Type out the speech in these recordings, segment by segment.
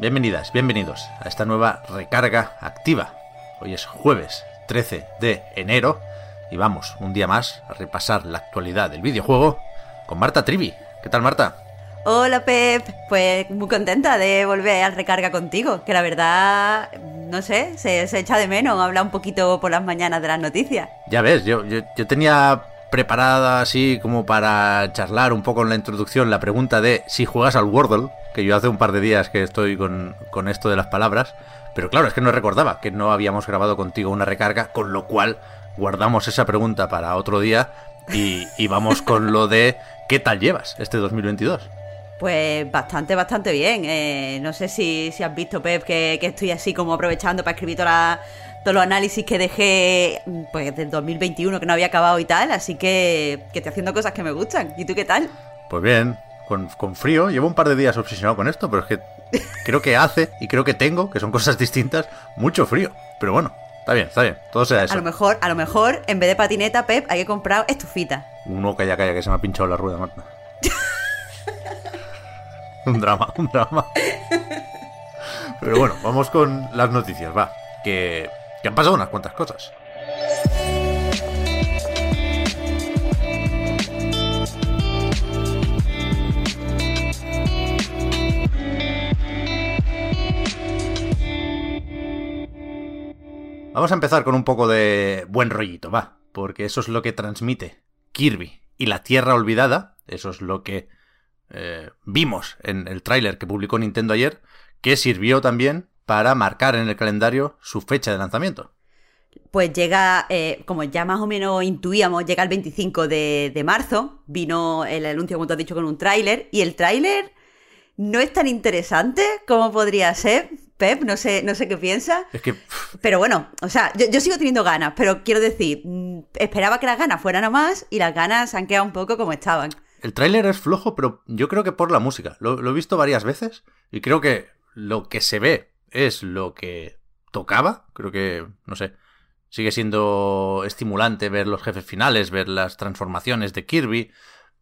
bienvenidas, bienvenidos a esta nueva recarga activa. Hoy es jueves 13 de enero y vamos un día más a repasar la actualidad del videojuego con Marta Trivi. ¿Qué tal Marta? Hola Pep, pues muy contenta de volver al recarga contigo, que la verdad, no sé, se, se echa de menos hablar un poquito por las mañanas de las noticias. Ya ves, yo, yo, yo tenía preparada así como para charlar un poco en la introducción la pregunta de si juegas al Wordle, que yo hace un par de días que estoy con, con esto de las palabras, pero claro, es que no recordaba que no habíamos grabado contigo una recarga, con lo cual guardamos esa pregunta para otro día y, y vamos con lo de ¿qué tal llevas este 2022? Pues bastante, bastante bien. Eh, no sé si, si has visto, Pep, que, que estoy así como aprovechando para escribir toda todos los análisis que dejé pues del 2021 que no había acabado y tal, así que, que estoy haciendo cosas que me gustan. ¿Y tú qué tal? Pues bien, con, con frío, llevo un par de días obsesionado con esto, pero es que creo que hace y creo que tengo, que son cosas distintas, mucho frío. Pero bueno, está bien, está bien, todo sea eso. A lo mejor, a lo mejor, en vez de patineta, Pep, hay que comprar estufita. Uno calla, calla, que se me ha pinchado la rueda, Marta. un drama, un drama. Pero bueno, vamos con las noticias, va. Que, que han pasado unas cuantas cosas. Vamos a empezar con un poco de buen rollito, va, porque eso es lo que transmite Kirby y la Tierra Olvidada, eso es lo que eh, vimos en el tráiler que publicó Nintendo ayer, que sirvió también para marcar en el calendario su fecha de lanzamiento. Pues llega, eh, como ya más o menos intuíamos, llega el 25 de, de marzo. Vino el anuncio, como tú has dicho, con un tráiler. Y el tráiler no es tan interesante como podría ser. Pep, no sé, no sé qué piensas. Es que Pero bueno, o sea, yo, yo sigo teniendo ganas, pero quiero decir, mm, esperaba que las ganas fueran a más y las ganas han quedado un poco como estaban. el tráiler es flojo, pero yo creo que por la música. Lo, lo he visto varias veces y creo que lo que se ve es lo que tocaba. Creo que, no sé, sigue siendo estimulante ver los jefes finales, ver las transformaciones de Kirby,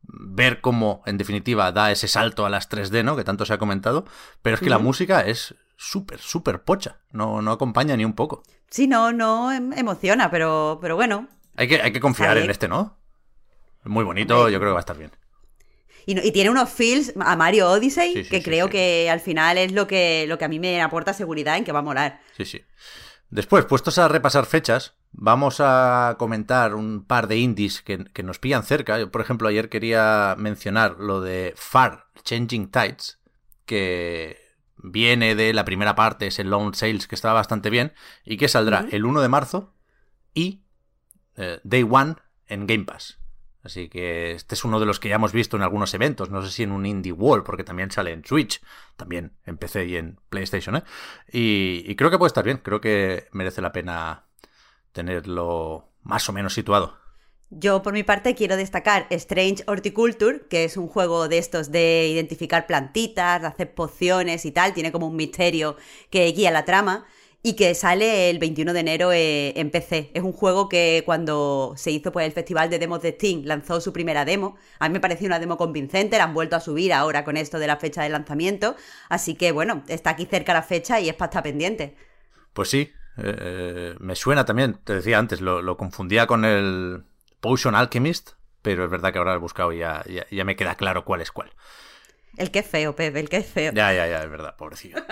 ver cómo, en definitiva, da ese salto a las 3D, ¿no? Que tanto se ha comentado. Pero es que la música es súper, súper pocha. No, no acompaña ni un poco. Sí, no, no em- emociona, pero, pero bueno. Hay que, hay que confiar en este, ¿no? Muy bonito, yo creo que va a estar bien. Y, tiene unos feels a Mario Odyssey Sí, sí, que sí, creo que al final es lo que, lo que a mí me aporta seguridad en que va a molar. Sí, sí. Después, puestos a repasar fechas, vamos a comentar un par de indies que, que nos pillan cerca. Yo, por ejemplo, ayer quería mencionar lo de Far Changing Tides, que viene de la primera parte, ese Lone Sales, que estaba bastante bien, y que saldrá el 1 de marzo y eh, Day One en Game Pass. Así que este es uno de los que ya hemos visto en algunos eventos, no sé si en un Indie Wall, porque también sale en Switch, también en PC y en PlayStation, ¿eh? Y, y creo que puede estar bien, creo que merece la pena tenerlo más o menos situado. Yo, por mi parte, quiero destacar Strange Horticulture, que es un juego de estos de identificar plantitas, de hacer pociones y tal. Tiene como un misterio que guía la trama. Y que sale el 21 de enero eh, en PC. Es un juego que cuando se hizo pues, el Festival de Demos de Steam lanzó su primera demo. A mí me pareció una demo convincente, la han vuelto a subir ahora con esto de la fecha de lanzamiento. Así que bueno, está aquí cerca la fecha y es para estar pendiente. Pues sí, eh, me suena también, te decía antes, lo confundía con el Potion Alchemist, pero es verdad que ahora lo he buscado y ya, ya, ya me queda claro cuál es cuál. El que es feo, Pepe, el que es feo. Ya, ya, ya, es verdad, pobrecillo.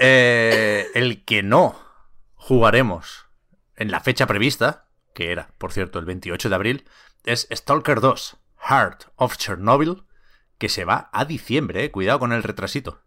Eh, el que no jugaremos en la fecha prevista, que era, por cierto, el 28 de abril, es Stalker 2, Heart of Chernobyl, que se va a diciembre, eh. cuidado con el retrasito.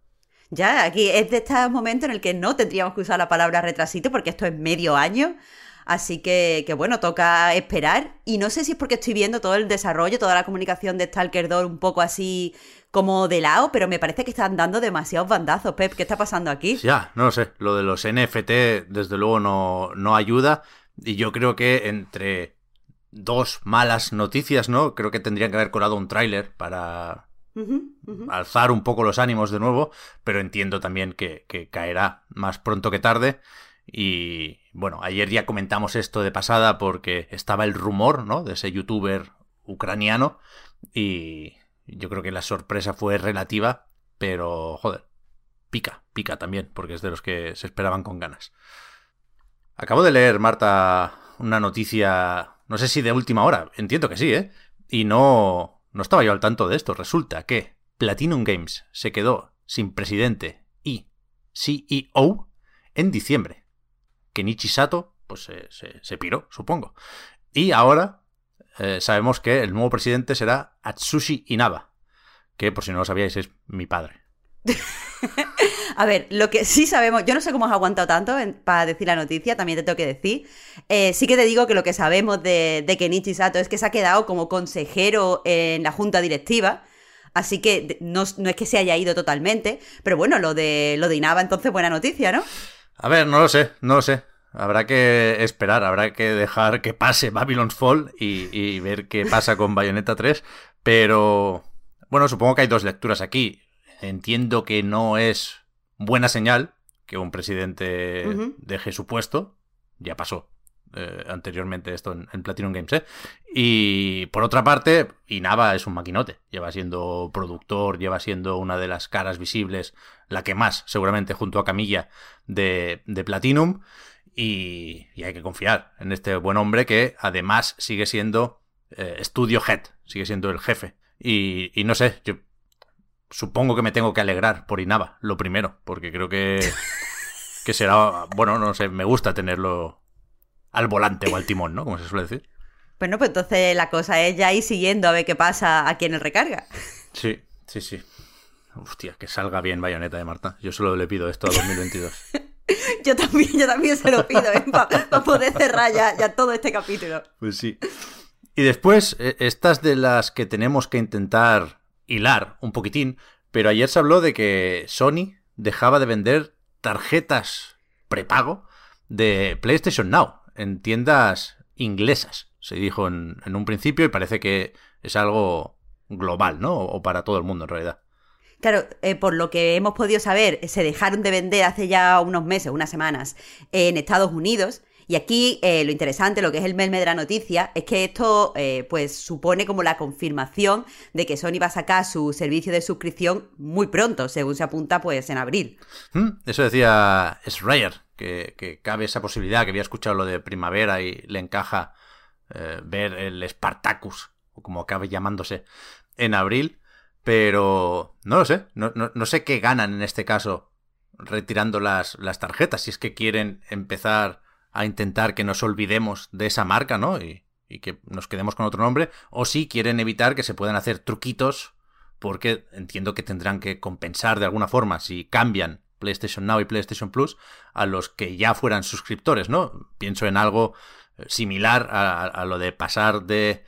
Ya, aquí es de este momento en el que no tendríamos que usar la palabra retrasito porque esto es medio año. Así que, que, bueno, toca esperar. Y no sé si es porque estoy viendo todo el desarrollo, toda la comunicación de Stalker 2 un poco así como de lado, pero me parece que están dando demasiados bandazos, Pep. ¿Qué está pasando aquí? Ya, no lo sé. Lo de los NFT, desde luego, no, no ayuda. Y yo creo que entre dos malas noticias, ¿no? Creo que tendrían que haber colado un tráiler para alzar un poco los ánimos de nuevo, pero entiendo también que, que, caerá más pronto que tarde. Y bueno, ayer ya comentamos esto de pasada porque estaba el rumor, ¿no? De ese youtuber ucraniano y yo creo que la sorpresa fue relativa, pero joder, pica, pica también, porque es de los que se esperaban con ganas. Acabo de leer, Marta, una noticia, no sé si de última hora, entiendo que sí, ¿eh? Y no, no estaba yo al tanto de esto. Resulta que Platinum Games se quedó sin presidente y CEO en diciembre. Kenichi Sato, pues se, se, piró, supongo. Y ahora eh, sabemos que el nuevo presidente será Atsushi Inaba, que por si no lo sabíais es mi padre. A ver, lo que sí sabemos, yo no sé cómo has aguantado tanto para decir la noticia, también te tengo que decir. Eh, sí que te digo que lo que sabemos de, de Kenichi Sato es que se ha quedado como consejero en la junta directiva. Así que no, no, es que se haya ido totalmente, pero bueno, lo de, lo de Inaba entonces buena noticia, ¿no? A ver, no lo sé, no lo sé. Habrá que esperar, habrá que dejar que pase Babylon's Fall y, y ver qué pasa con Bayonetta 3, pero bueno, supongo que hay dos lecturas aquí. Entiendo que no es buena señal que un presidente deje su puesto. Ya pasó eh, anteriormente esto en, Platinum Games, ¿eh? Y por otra parte, Inaba es un maquinote. Lleva siendo productor, lleva siendo una de las caras visibles, la que más, seguramente, junto a Camilla, de, de Platinum. Y, hay que confiar en este buen hombre que además sigue siendo eh, Studio Head, sigue siendo el jefe. Y, y no sé, yo supongo que me tengo que alegrar por Inaba, lo primero, porque creo que, que será, bueno, no sé, me gusta tenerlo al volante o al timón, ¿no? Como se suele decir. Bueno, pues entonces la cosa es ya ir siguiendo a ver qué pasa a quien el recarga. Sí, sí, sí. Hostia, que salga bien Bayonetta de Marta. Yo solo le pido esto a 2022. yo también, yo también se lo pido, ¿eh? para poder cerrar ya, ya todo este capítulo. Pues sí. Y después, eh, estas de las que tenemos que intentar hilar un poquitín, pero ayer se habló de que Sony dejaba de vender tarjetas prepago de PlayStation Now en tiendas inglesas, se dijo en, un principio y parece que es algo global, ¿no? O para todo el mundo en realidad. Claro, eh, por lo que hemos podido saber, se dejaron de vender hace ya unos meses, unas semanas, en Estados Unidos y aquí eh, lo interesante, lo que es el melme de la noticia, es que esto eh, pues supone como la confirmación de que Sony va a sacar su servicio de suscripción muy pronto, según se apunta pues en abril. Hmm, eso decía Schreier, que, que, cabe esa posibilidad, que había escuchado lo de primavera y le encaja eh, ver el Spartacus, o como acabe llamándose, en abril. Pero no lo sé, no, no sé qué ganan en este caso retirando las, las tarjetas, si es que quieren empezar a intentar que nos olvidemos de esa marca, ¿no? Y, que nos quedemos con otro nombre, o si quieren evitar que se puedan hacer truquitos, porque entiendo que tendrán que compensar de alguna forma si cambian PlayStation Now y PlayStation Plus a los que ya fueran suscriptores, ¿no? Pienso en algo eh, similar a, lo de pasar de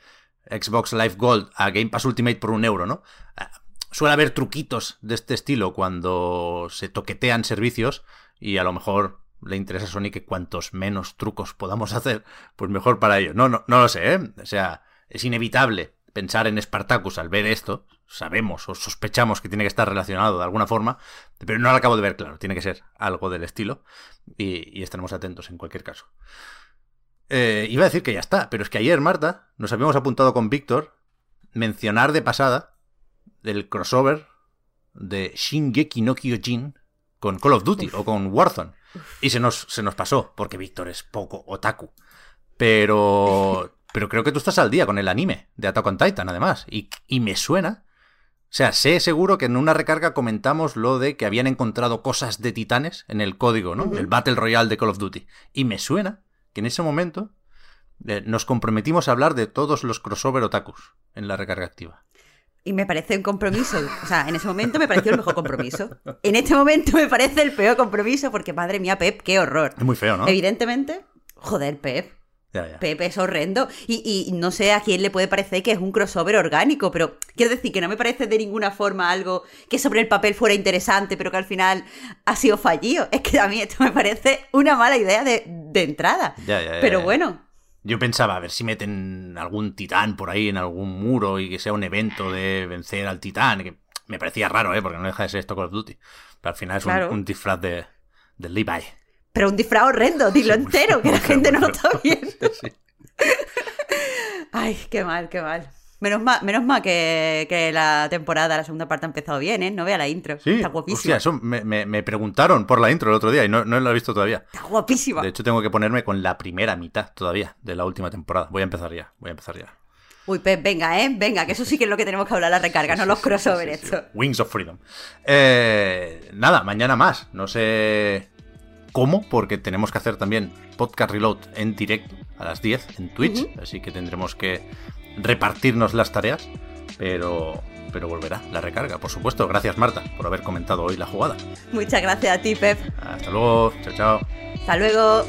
Xbox Live Gold a Game Pass Ultimate por un euro, ¿no? Ah, suele haber truquitos de este estilo cuando se toquetean servicios y a lo mejor le interesa a Sony que cuantos menos trucos podamos hacer, pues mejor para ellos. No, no, no lo sé, ¿eh? O sea, es inevitable pensar en Spartacus al ver esto. Sabemos o sospechamos que tiene que estar relacionado de alguna forma, pero no lo acabo de ver claro. Tiene que ser algo del estilo y, estaremos atentos en cualquier caso. Eh, iba a decir que ya está, pero es que ayer, Marta, nos habíamos apuntado con Víctor mencionar de pasada el crossover de Shingeki no Kyojin con Call of Duty o con Warzone. Y se nos, se nos pasó, porque Víctor es poco otaku. Pero, pero creo que tú estás al día con el anime de Attack on Titan, además. Y, y me suena O sea, sé seguro que en una recarga comentamos lo de que habían encontrado cosas de titanes en el código, ¿no? El Battle Royale de Call of Duty. Y me suena que en ese momento eh, nos comprometimos a hablar de todos los crossover otakus en la recarga activa. Y me parece un compromiso. O sea, en ese momento me pareció el mejor compromiso. En este momento me parece el peor compromiso porque, madre mía, Pep, qué horror. Es muy feo, ¿no? Evidentemente, joder, Pep. Pep es horrendo. Y, y, no sé a quién le puede parecer que es un crossover orgánico, pero quiero decir que no me parece de ninguna forma algo que sobre el papel fuera interesante, pero que al final ha sido fallido. Es que a mí esto me parece una mala idea de, de entrada. pero bueno, yo pensaba a ver si meten algún titán por ahí en algún muro y que sea un evento de vencer al titán, que me parecía raro, ¿eh? Porque no deja de ser esto Call of Duty. Pero al final es un, disfraz de, de Levi. Pero un disfraz horrendo, dilo entero, que la gente no lo está viendo. Ay, qué mal, qué mal. Menos mal, menos mal que, la temporada, la segunda parte ha empezado bien, ¿eh? No vea la intro. Sí, está guapísima. eso me, preguntaron por la intro el otro día y no, no la he visto todavía. Está guapísima. De hecho, tengo que ponerme con la primera mitad todavía de la última temporada. Voy a empezar ya, voy a empezar ya. Uy, Pep, venga, ¿eh? Venga, que eso sí que es lo que tenemos que hablar, la recarga, no los crossover esto. Wings of Freedom. Eh, nada, mañana más. No sé cómo, porque tenemos que hacer también podcast reload en directo a las 10 en Twitch, así que tendremos que repartirnos las tareas, pero, pero volverá la recarga, por supuesto. Gracias Marta por haber comentado hoy la jugada. Muchas gracias a ti, Pep. Hasta luego, chao, chao. Hasta luego.